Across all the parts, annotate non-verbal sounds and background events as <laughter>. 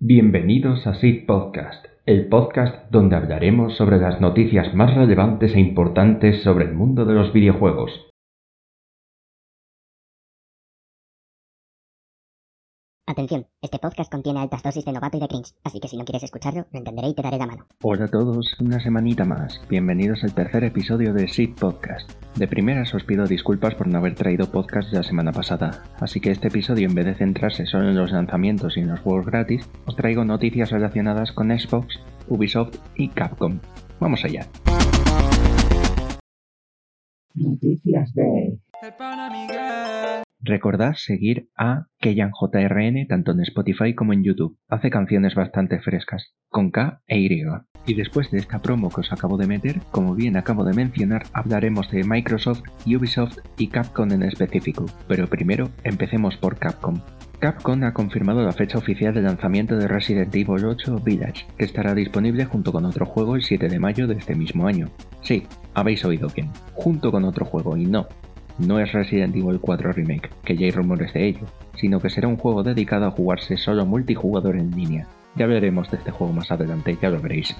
Bienvenidos a SID Podcast, el podcast donde hablaremos sobre las noticias más relevantes e importantes sobre el mundo de los videojuegos. Atención, este podcast contiene altas dosis de novato y de cringe, así que si no quieres escucharlo, lo entenderé y te daré la mano. Hola a todos, una semanita más. Bienvenidos al tercer episodio de SID Podcast. De primeras os pido disculpas por no haber traído podcast la semana pasada, así que este episodio en vez de centrarse solo en los lanzamientos y en los juegos gratis, os traigo noticias relacionadas con Xbox, Ubisoft y Capcom. Vamos allá. Noticias de... Recordad seguir a KellanJRN tanto en Spotify como en YouTube. Hace canciones bastante frescas, con K e Y. Y después de esta promo que os acabo de meter, como bien acabo de mencionar, hablaremos de Microsoft, Ubisoft y Capcom en específico. Pero primero, empecemos por Capcom. Capcom ha confirmado la fecha oficial de lanzamiento de Resident Evil 8 Village, que estará disponible junto con otro juego el 7 de mayo de este mismo año. Sí, habéis oído bien, junto con otro juego y no, no es Resident Evil 4 Remake, que ya hay rumores de ello, sino que será un juego dedicado a jugarse solo multijugador en línea. Ya hablaremos de este juego más adelante, ya lo veréis.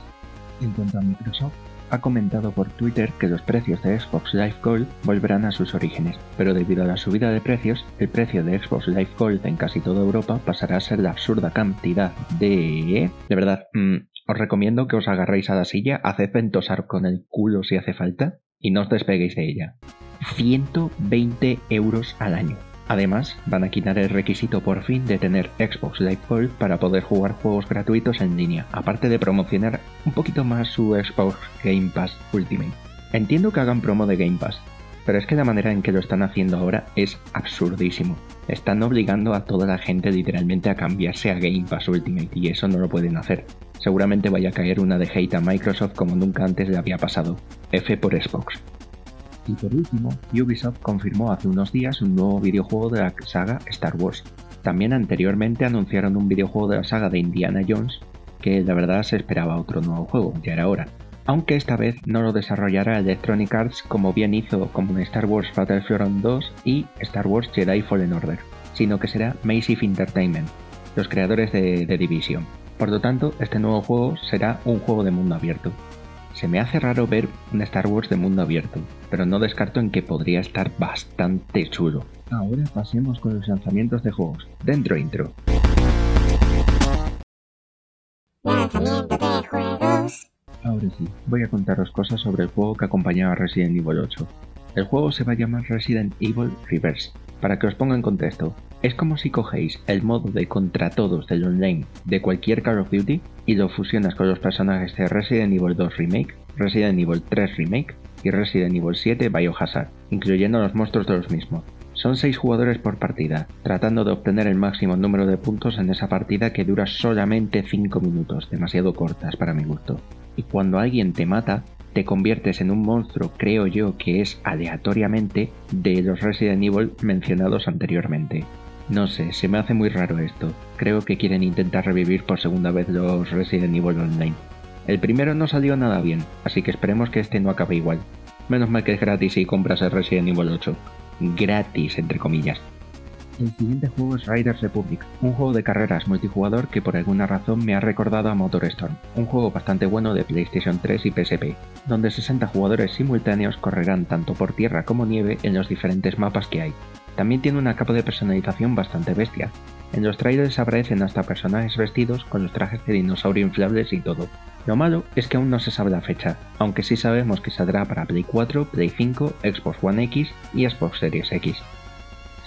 En cuanto a Microsoft, ha comentado por Twitter que los precios de Xbox Live Gold volverán a sus orígenes, pero debido a la subida de precios, el precio de Xbox Live Gold en casi toda Europa pasará a ser la absurda cantidad de... De verdad, mm, os recomiendo que os agarréis a la silla, haced ventosar con el culo si hace falta y no os despeguéis de ella. 120 euros al año. Además, van a quitar el requisito por fin de tener Xbox Live Gold para poder jugar juegos gratuitos en línea, aparte de promocionar un poquito más su Xbox Game Pass Ultimate. Entiendo que hagan promo de Game Pass, pero es que la manera en que lo están haciendo ahora es absurdísimo. Están obligando a toda la gente literalmente a cambiarse a Game Pass Ultimate y eso no lo pueden hacer. Seguramente vaya a caer una de hate a Microsoft como nunca antes le había pasado. F por Xbox. Y por último, Ubisoft confirmó hace unos días un nuevo videojuego de la saga Star Wars. También anteriormente anunciaron un videojuego de la saga de Indiana Jones, que la verdad se esperaba otro nuevo juego, ya era hora. Aunque esta vez no lo desarrollará Electronic Arts como bien hizo como en Star Wars Battlefront 2 y Star Wars Jedi Fallen Order, sino que será Massive Entertainment, los creadores de The Division. Por lo tanto, este nuevo juego será un juego de mundo abierto, se me hace raro ver un Star Wars de mundo abierto, pero no descarto en que podría estar bastante chulo. Ahora pasemos con los lanzamientos de juegos. Dentro intro. Lanzamiento de juegos. Ahora sí, voy a contaros cosas sobre el juego que acompañaba a Resident Evil 8. El juego se va a llamar Resident Evil Reverse. Para que os ponga en contexto, es como si cogéis el modo de contra todos del online de cualquier Call of Duty y lo fusionas con los personajes de Resident Evil 2 Remake, Resident Evil 3 Remake y Resident Evil 7 Biohazard, incluyendo los monstruos de los mismos. Son 6 jugadores por partida, tratando de obtener el máximo número de puntos en esa partida que dura solamente 5 minutos, demasiado cortas para mi gusto. Y cuando alguien te mata, te conviertes en un monstruo, creo yo que es aleatoriamente, de los Resident Evil mencionados anteriormente. No sé, se me hace muy raro esto. Creo que quieren intentar revivir por segunda vez los Resident Evil Online. El primero no salió nada bien, así que esperemos que este no acabe igual. Menos mal que es gratis si compras el Resident Evil 8. Gratis, entre comillas. El siguiente juego es Riders Republic, un juego de carreras multijugador que por alguna razón me ha recordado a MotorStorm, un juego bastante bueno de PlayStation 3 y PSP, donde 60 jugadores simultáneos correrán tanto por tierra como nieve en los diferentes mapas que hay. También tiene una capa de personalización bastante bestia. En los trailers aparecen hasta personajes vestidos con los trajes de dinosaurio inflables y todo. Lo malo es que aún no se sabe la fecha, aunque sí sabemos que saldrá para Play 4, Play 5, Xbox One X y Xbox Series X.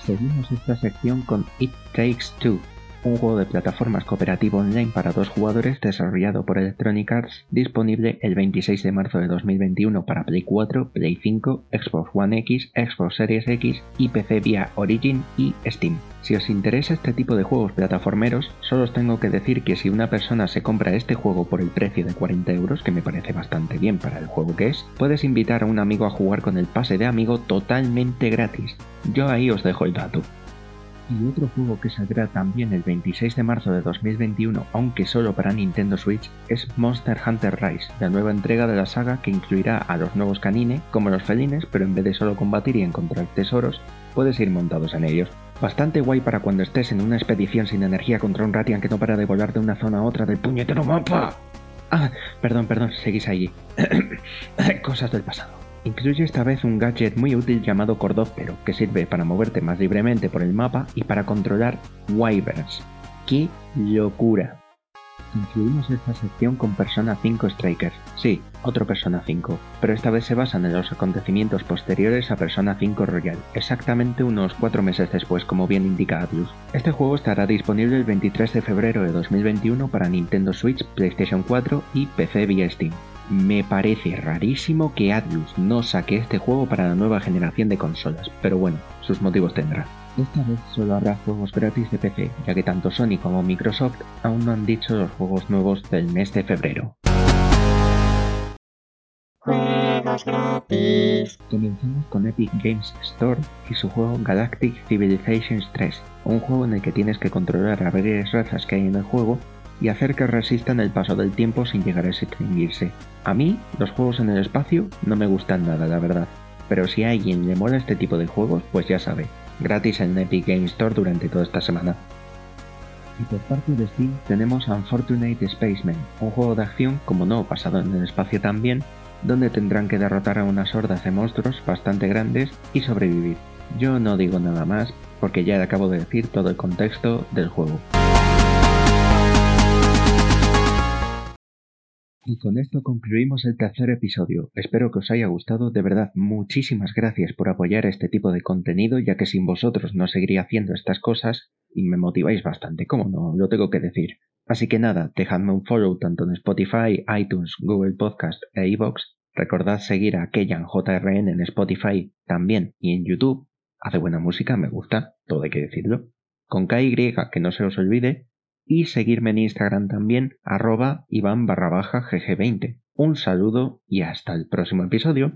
Seguimos esta sección con It Takes Two, un juego de plataformas cooperativo online para dos jugadores desarrollado por Electronic Arts, disponible el 26 de marzo de 2021 para Play 4, Play 5, Xbox One X, Xbox Series X y PC vía Origin y Steam. Si os interesa este tipo de juegos plataformeros, solo os tengo que decir que si una persona se compra este juego por el precio de 40 euros, que me parece bastante bien para el juego que es, puedes invitar a un amigo a jugar con el pase de amigo totalmente gratis. Yo ahí os dejo el dato. Y otro juego que saldrá también el 26 de marzo de 2021, aunque solo para Nintendo Switch, es Monster Hunter Rise, la nueva entrega de la saga que incluirá a los nuevos canine como los felines, pero en vez de solo combatir y encontrar tesoros, puedes ir montados en ellos. Bastante guay para cuando estés en una expedición sin energía contra un Ratian que no para de volar de una zona a otra del puñetero mapa. Ah, perdón, perdón, seguís allí. <coughs> Cosas del pasado. Incluye esta vez un gadget muy útil llamado Cordóptero, que sirve para moverte más libremente por el mapa y para controlar Wyverns. ¡Qué locura! Incluimos esta sección con Persona 5 Strikers. Sí, otro Persona 5, pero esta vez se basan en los acontecimientos posteriores a Persona 5 Royal, exactamente unos 4 meses después, como bien indica Atlus. Este juego estará disponible el 23 de febrero de 2021 para Nintendo Switch, PlayStation 4 y PC vía Steam. Me parece rarísimo que Atlus no saque este juego para la nueva generación de consolas, pero bueno, sus motivos tendrá. Esta vez solo habrá juegos gratis de PC, ya que tanto Sony como Microsoft aún no han dicho los juegos nuevos del mes de febrero. Juegos gratis. Comenzamos con Epic Games Store y su juego Galactic Civilizations 3, un juego en el que tienes que controlar a varias razas que hay en el juego y hacer que resistan el paso del tiempo sin llegar a extinguirse. A mí, los juegos en el espacio no me gustan nada, la verdad, pero si a alguien le mola este tipo de juegos, pues ya sabe, gratis en Epic Game Store durante toda esta semana. Y por parte de Steam tenemos Unfortunate Spaceman, un juego de acción, como no, basado en el espacio también, donde tendrán que derrotar a unas hordas de monstruos bastante grandes y sobrevivir. Yo no digo nada más porque ya acabo de decir todo el contexto del juego. Y con esto concluimos el tercer episodio. Espero que os haya gustado. De verdad, muchísimas gracias por apoyar este tipo de contenido, ya que sin vosotros no seguiría haciendo estas cosas y me motiváis bastante, como no, lo tengo que decir. Así que nada, dejadme un follow tanto en Spotify, iTunes, Google Podcast e iVoox. Recordad seguir a Keyan JRN en Spotify también y en YouTube. Hace buena música, me gusta, todo hay que decirlo. Con KY, que no se os olvide, y seguirme en Instagram también, arroba Iván barra baja GG20. Un saludo y hasta el próximo episodio.